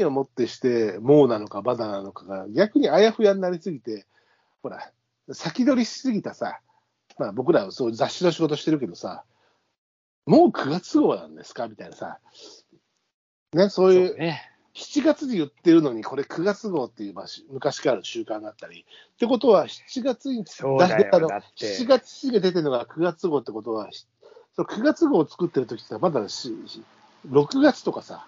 何をもってして、もうなのか、バダなのかが、逆にあやふやになりすぎて、ほら、先取りしすぎたさ、まあ、僕らはそう雑誌の仕事してるけどさ、もう9月号なんですか？みたいなさ、ね、そういう、ね。7月に言ってるのに、これ9月号っていう、まあ、し昔からの習慣があったり、ってことは、7月にそうだよ。出たのだって。7月に出てるのが9月号ってことは、しその9月号を作ってる時ってまだしし6月とかさ、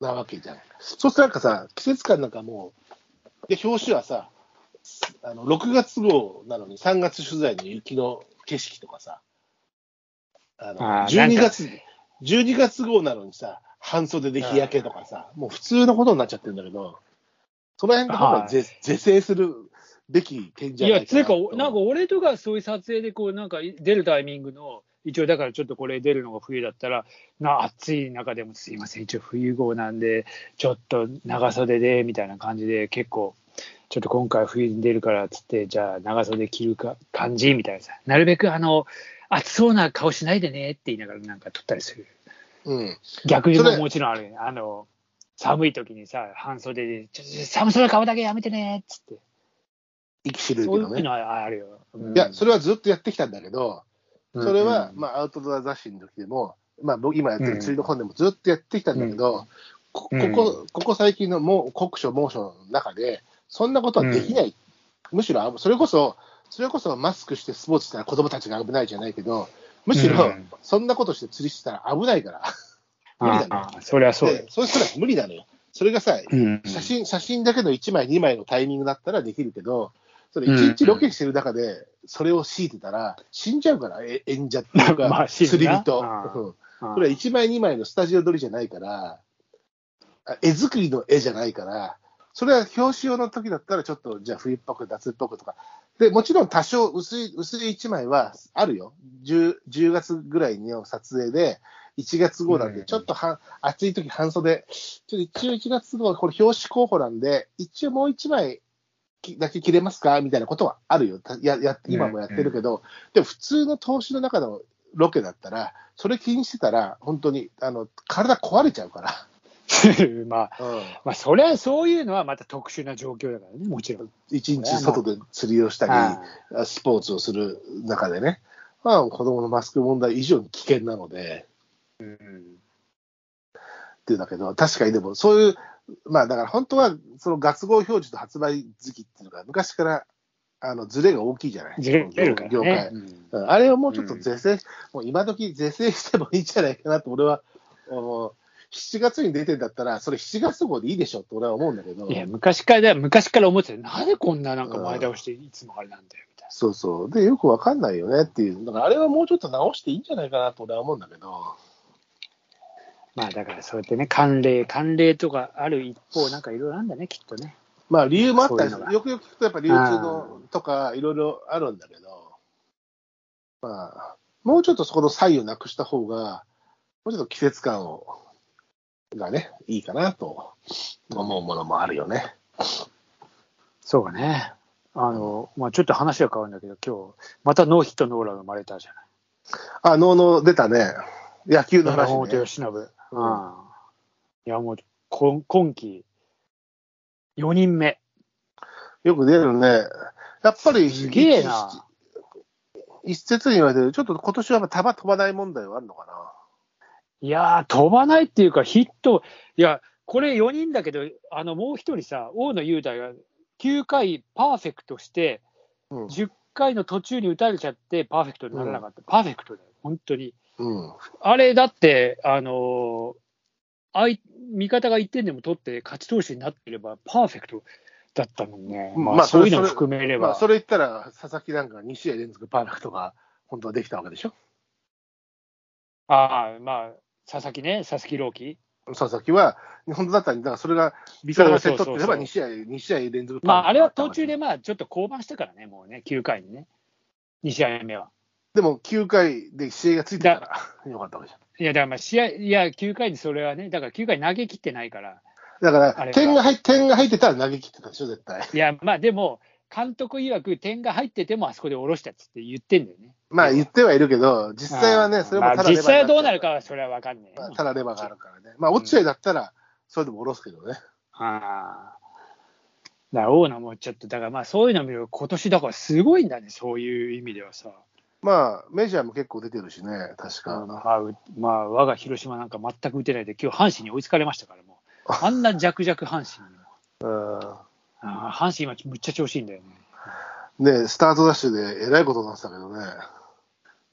なわけじゃん。そうするとなんかさ、季節感なんかもう、で、表紙はさ、あの6月号なのに3月取材の雪の景色とかさ、あのあーなん12か。月、12月号なのにさ、半袖で日焼けとかさ、もう普通のことになっちゃってるんだけど、その辺で本来是是正するべき点じゃいや、ないかなつうか、なんか俺とかそういう撮影で、こう、なんか出るタイミングの、一応だからちょっとこれ出るのが冬だったら、な暑い中でもすいません、一応冬号なんで、ちょっと長袖でみたいな感じで、結構、ちょっと今回冬に出るからっつって、じゃあ長袖着るか感じみたいなさ、なるべくあの、暑そうな顔しないでねって言いながらなんか撮ったりする。うん。逆にももちろんあるよね。あの、寒い時にさ、半袖で、ちょ寒そうな顔だけやめてねっつって。息しるけどね。そういうのはあるよ。うんいや、それはずっとやってきたんだけど、それは、うん。まあ、アウトドア雑誌の時でも、まあ、僕今やってる釣りの本でもずっとやってきたんだけど、ここうん。こここ最近のもう酷暑、猛暑の中で、そんなことはできない、むしろあそれこそ、それこそマスクしてスポーツしたら子供たちが危ないじゃないけど、むしろうん。そんなことして釣りしてたら危ないから、無理そりゃそう。よでそうしたら無理なのよ。それがさ、うん。写真写真だけの1枚、2枚のタイミングだったらできるけど、それうん1日ロケしてる中で、それを強いてたら、死んじゃうから、え演者っていうか、釣り人。これは1枚、2枚のスタジオ撮りじゃないから、あ絵作りの絵じゃないから、それは表紙用の時だったら、ちょっとじゃあ冬っぽく、夏っぽくとか。で、もちろん多少薄い、薄い1枚はあるよ。10, 10月ぐらいの撮影で、1月号なんで、うんちょっとは、暑い時半袖、ちょっと一応1月号はこれ表紙候補なんで、一応もう1枚きだけ切れますか？みたいなことはあるよ。たやや今もやってるけど、でも普通の投資の中のロケだったら、それ気にしてたら、本当にあの体壊れちゃうから。まあ、うん。まあ、それはそういうのはまた特殊な状況だからね、もちろん。一日外で釣りをしたあり、スポーツをする中でね、まあ、子供のマスク問題以上に危険なので、うん。っていうんだけど、確かにでも、そういう、まあだから本当は、その月号表示と発売時期っていうのが、昔からあのズレが大きいじゃない？ずれるから業ね界。。うんあれをもうちょっと是正、もう今時是正してもいいんじゃないかなと、俺は思う。7月に出てんだったら、それ7月号でいいでしょって俺は思うんだけど、いや、昔から、昔から思ってたよなんでこんななんか前倒していつもあれなんだよ、みたいな。そうそう。で、よくわかんないよねっていう。だからあれはもうちょっと直していいんじゃないかなと俺は思うんだけど。まあだからそうやってね、慣例、慣例とかある一方、なんかいろいろあるんだね、きっとね。まあ理由もあったりよくよく聞くとやっぱ流通のとかいろいろあるんだけど、まあ、もうちょっとそこの差異をなくした方が、もうちょっと季節感を、がね、いいかなと思うものもあるよね。そうかね。あの、まあちょっと話は変わるんだけど、今日、またノーヒットノーラン生まれたじゃない。あ、能の出たね。野球の話、山本ね。由伸。うん。いや、もう、今今季、4人目。よく出るね。やっぱり、すげえな。一説に言われてる、ちょっと今年は球飛ばない問題はあるのかな。いやー、飛ばないっていうか、ヒット、いや、これ4人だけど、あのもう一人さ、大野雄大が9回パーフェクトして、うん。10回の途中に打たれちゃって、パーフェクトにならなかった、パーフェクトだよ、本当に。うん。あれ、だって、あのー相味方が1点でも取って勝ち投手になってれば、パーフェクトだったもんね。まあ、まあそういうのもそれ含めれば。まあ、それ言ったら、佐々木なんか2試合連続パーフェクトが本当はできたわけでしょ？ああ、まあ、佐々木ね、佐々木朗希。佐々木は、本当だったら、だからそれがビタラ戦取ってればそう2試合、2試合連続まあ、あれは途中で、まあ、ちょっと降板したからね、もうね、9回にね。2試合目は。でも9回で試合がついてたらよかったわけじゃん。いや、だからまあ、試合、いや、9回にそれはね、だから9回投げ切ってないから。だから、点が入点が入ってたら投げ切ってたでしょ、絶対。いや、まあ、でも、監督曰く点が入っててもあそこで下ろしたっつって言ってんだよね。まあ言ってはいるけど、実際はね、それもまあ、ただレバー実際はどうなるるかはそれは分かんない。ただレバーがあるからね。まあ、落合だったら、それでも下ろすけどね。ああ。だから、オーナーもちょっと、だからまあそういうの見ると、今年だからすごいんだね、そういう意味ではさ。まあ、メジャーも結構出てるしね、確か。まあ、うまあ、我が広島なんか全く打てないで、今日阪神に追いつかれましたから、もう。あんな弱々阪神にも。うんあー阪神今、むっちゃ調子いいんだよね。ねスタートダッシュでえらいことになってたけどね。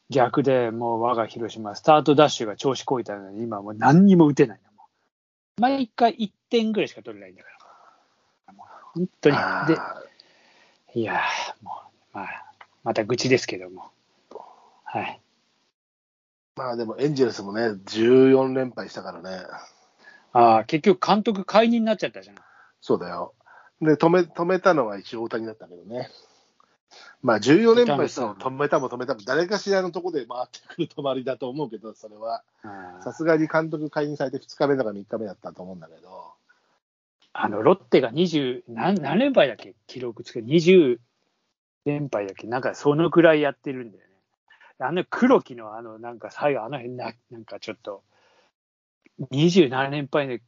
逆でもう我が広島、スタートダッシュが調子こいたのに、今もう何にも打てないの。もう毎回1点ぐらいしか取れないんだから。もう本当に。で、あいやー、もう、まあ、また愚痴ですけども。はい。ーまあでもエンジェルスもね、14連敗したからね。ああ、結局監督解任になっちゃったじゃん。そうだよ。で、止め、止めたのは一応大谷だったけどね。まあ14連敗したのを止めたも止めたも、誰かしらのとこで回ってくる止まりだと思うけど、それは。あさすがに監督解任されて2日目だか3日目だったと思うんだけど。あの、ロッテが20、何何連敗だっけ？記録つけ、20連敗だっけ？なんかそのくらいやってるんだよね。あの黒木のあの、なんか最後あの辺な、なんかちょっと、27連敗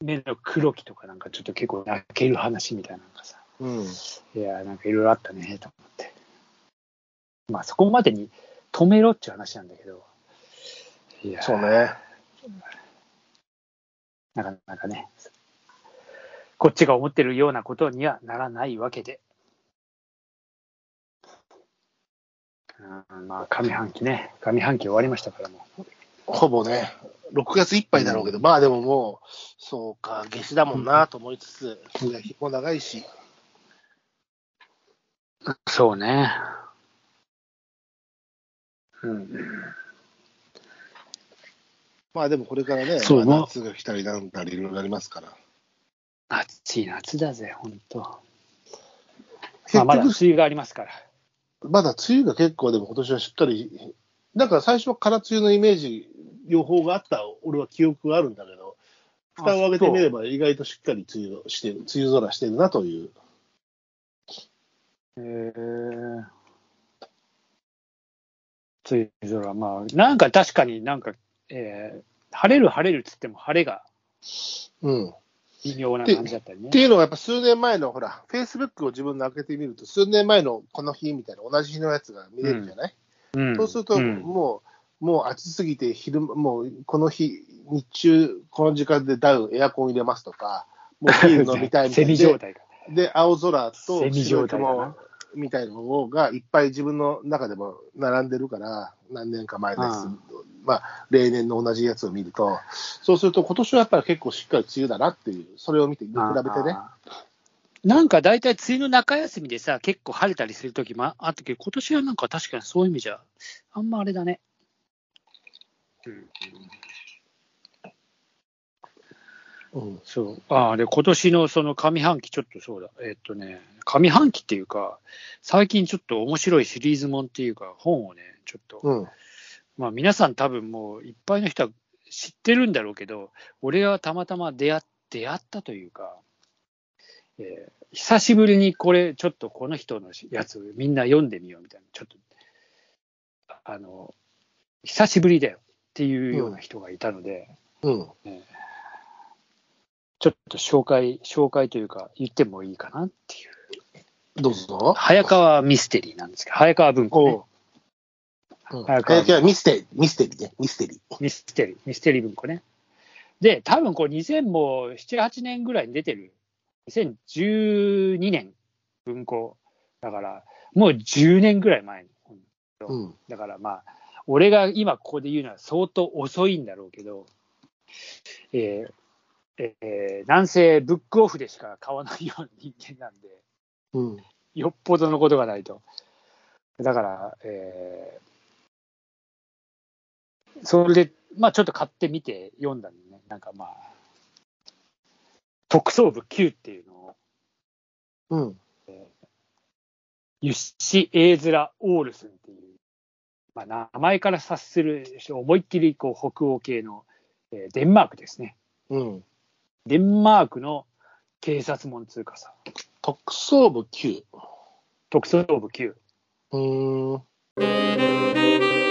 目の黒木とかなんかちょっと結構泣ける話みたいなのがさ、うん。いや、なんかいろいろあったね、と思って。まあそこまでに止めろっていう話なんだけど、いや、そうね。なかなかね、こっちが思ってるようなことにはならないわけで。うんまあ、上半期ね、上半期終わりましたからもう。ほぼね、6月いっぱいだろうけど、まあでももう、そうか、夏至だもんなと思いつつ、日も長いし、そうね。うん。まあでもこれからね、そうまあ夏が来たりなんだりいろいろありますから。暑い夏だぜ、ほんと。ま結あ、まだ梅局、雨がありますから。まだ梅雨が結構でも今年はしっかり、だから最初は空梅雨のイメージ、予報があった、俺は記憶があるんだけど、蓋を開けてみれば意外としっかり梅雨をしてる、梅雨空してるなという。へえ。梅雨空、まあ、なんか確かになんか、えー晴れる晴れるっつっても晴れがうん。微妙な感じだったりねって。いうのはやっぱ数年前の、ほら、フェイスブックを自分で開けてみると、数年前のこの日みたいな同じ日のやつが見れるじゃない、うんそうすると、んもう、もう暑すぎて昼間、もうこの日、日中、この時間でダウン、エアコン入れますとか、もうビール飲みたいみた セいな。ミ状態が。で、青空と白い雲みたいなのがいっぱい自分の中でも並んでるから、何年か前です。うんまあ、例年の同じやつを見ると、そうすると今年はやっぱり結構しっかり梅雨だなっていう、それを見て、比べてね。なんか大体梅雨の中休みでさ、結構晴れたりするときもあったけど、今年はなんか確かにそういう意味じゃ、あんまあれだね。うん、うん。そう。ああ、で、今年のその上半期、ちょっとそうだ。えっとね、上半期っていうか、最近ちょっと面白いシリーズもんっていうか、本をね、ちょっと、うん。まあ皆さん多分もういっぱいの人は知ってるんだろうけど、俺はたまたま出会出会ったというか、えー久しぶりにこれ、ちょっとこの人のやつをみんな読んでみようみたいな、ちょっと、あの、久しぶりだよっていうような人がいたので、うん。ちょっと紹介、紹介というか、言ってもいいかなっていう。どうぞ。早川ミステリーなんですけど、早川文庫、ねお。う。うん。早川早川ミステリー、ミステリーね、ミステリー。ミステリー、ミステリー文庫ね。で、多分これ2000も7、8年ぐらいに出てる、2012年文庫だから、もう10年ぐらい前に。うん。だからまあ、俺が今ここで言うのは相当遅いんだろうけど、えーえー南西ブックオフでしか買わないような人間なんで、うん。よっぽどのことがないと。だから、えーそれで、まあちょっと買ってみて読んだんでね、なんかまあ、特捜部9っていうのを、うん。ユッシ・エーズラ・オールスンっていう、まあ、名前から察する思いっきりこう北欧系の、えーデンマークですね。うん。デンマークの警察門通貨さ、特捜部9。特捜部9。うーん。